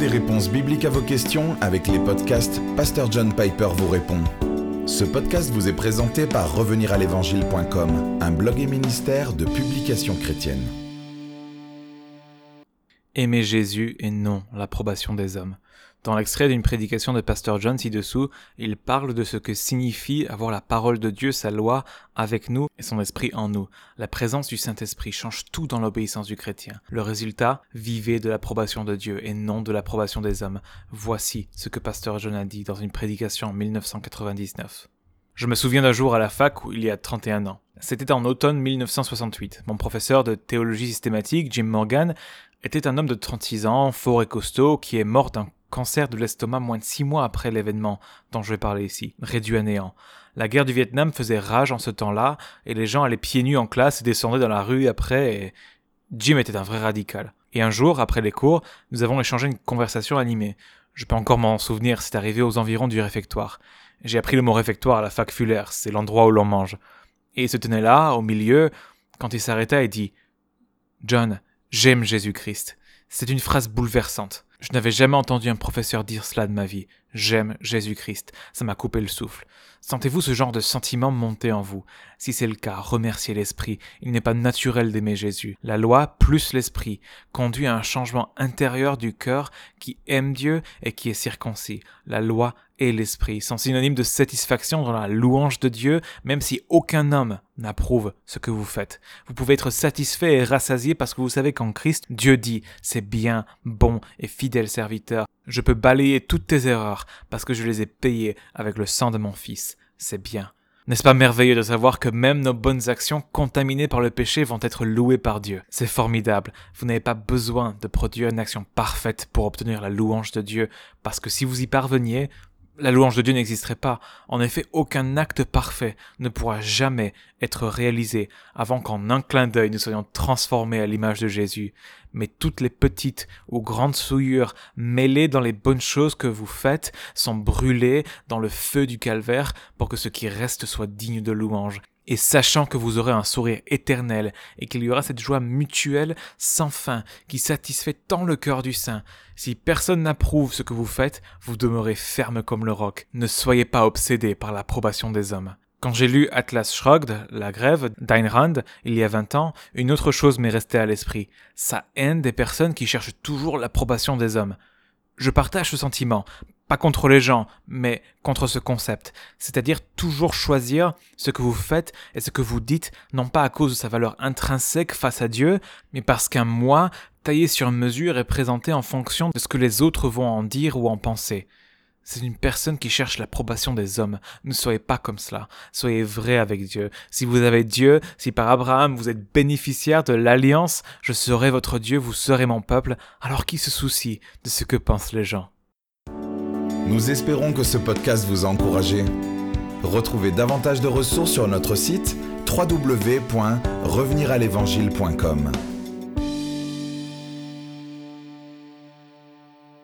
des réponses bibliques à vos questions avec les podcasts Pasteur John Piper vous répond. Ce podcast vous est présenté par reveniralévangile.com, un blog et ministère de publications chrétiennes. Aimer Jésus et non l'approbation des hommes. Dans l'extrait d'une prédication de Pasteur John ci-dessous, il parle de ce que signifie avoir la parole de Dieu, sa loi, avec nous et son esprit en nous. La présence du Saint-Esprit change tout dans l'obéissance du chrétien. Le résultat, vivez de l'approbation de Dieu et non de l'approbation des hommes. Voici ce que Pasteur John a dit dans une prédication en 1999. Je me souviens d'un jour à la fac où il y a 31 ans. C'était en automne 1968. Mon professeur de théologie systématique, Jim Morgan, était un homme de 36 ans, fort et costaud, qui est mort d'un cancer de l'estomac moins de six mois après l'événement dont je vais parler ici, réduit à néant. La guerre du Vietnam faisait rage en ce temps-là, et les gens allaient pieds nus en classe et descendaient dans la rue après, et Jim était un vrai radical. Et un jour, après les cours, nous avons échangé une conversation animée. Je peux encore m'en souvenir, c'est arrivé aux environs du réfectoire. J'ai appris le mot réfectoire à la fac Fuller, c'est l'endroit où l'on mange. Et il se tenait là, au milieu, quand il s'arrêta et dit John, j'aime Jésus-Christ. C'est une phrase bouleversante. Je n'avais jamais entendu un professeur dire cela de ma vie. J'aime Jésus-Christ. Ça m'a coupé le souffle. Sentez-vous ce genre de sentiment monter en vous? Si c'est le cas, remerciez l'Esprit. Il n'est pas naturel d'aimer Jésus. La loi plus l'Esprit conduit à un changement intérieur du cœur qui aime Dieu et qui est circoncis. La loi et l'Esprit sont synonymes de satisfaction dans la louange de Dieu, même si aucun homme n'approuve ce que vous faites. Vous pouvez être satisfait et rassasié parce que vous savez qu'en Christ, Dieu dit, c'est bien, bon et fidèle serviteur. Je peux balayer toutes tes erreurs parce que je les ai payées avec le sang de mon Fils. C'est bien. N'est-ce pas merveilleux de savoir que même nos bonnes actions contaminées par le péché vont être louées par Dieu? C'est formidable. Vous n'avez pas besoin de produire une action parfaite pour obtenir la louange de Dieu, parce que si vous y parveniez, la louange de Dieu n'existerait pas. En effet, aucun acte parfait ne pourra jamais être réalisé avant qu'en un clin d'œil nous soyons transformés à l'image de Jésus. Mais toutes les petites ou grandes souillures mêlées dans les bonnes choses que vous faites sont brûlées dans le feu du calvaire pour que ce qui reste soit digne de louange et sachant que vous aurez un sourire éternel et qu'il y aura cette joie mutuelle sans fin qui satisfait tant le cœur du saint. Si personne n'approuve ce que vous faites, vous demeurez ferme comme le roc. Ne soyez pas obsédé par l'approbation des hommes. Quand j'ai lu Atlas Shrugged, La Grève, d'Ayn Rand, il y a 20 ans, une autre chose m'est restée à l'esprit. Sa haine des personnes qui cherchent toujours l'approbation des hommes. Je partage ce sentiment, pas contre les gens, mais contre ce concept. C'est-à-dire toujours choisir ce que vous faites et ce que vous dites, non pas à cause de sa valeur intrinsèque face à Dieu, mais parce qu'un moi, taillé sur mesure, est présenté en fonction de ce que les autres vont en dire ou en penser. C'est une personne qui cherche l'approbation des hommes. Ne soyez pas comme cela. Soyez vrai avec Dieu. Si vous avez Dieu, si par Abraham vous êtes bénéficiaire de l'alliance, je serai votre Dieu, vous serez mon peuple, alors qui se soucie de ce que pensent les gens? Nous espérons que ce podcast vous a encouragé. Retrouvez davantage de ressources sur notre site www.reveniralévangile.com.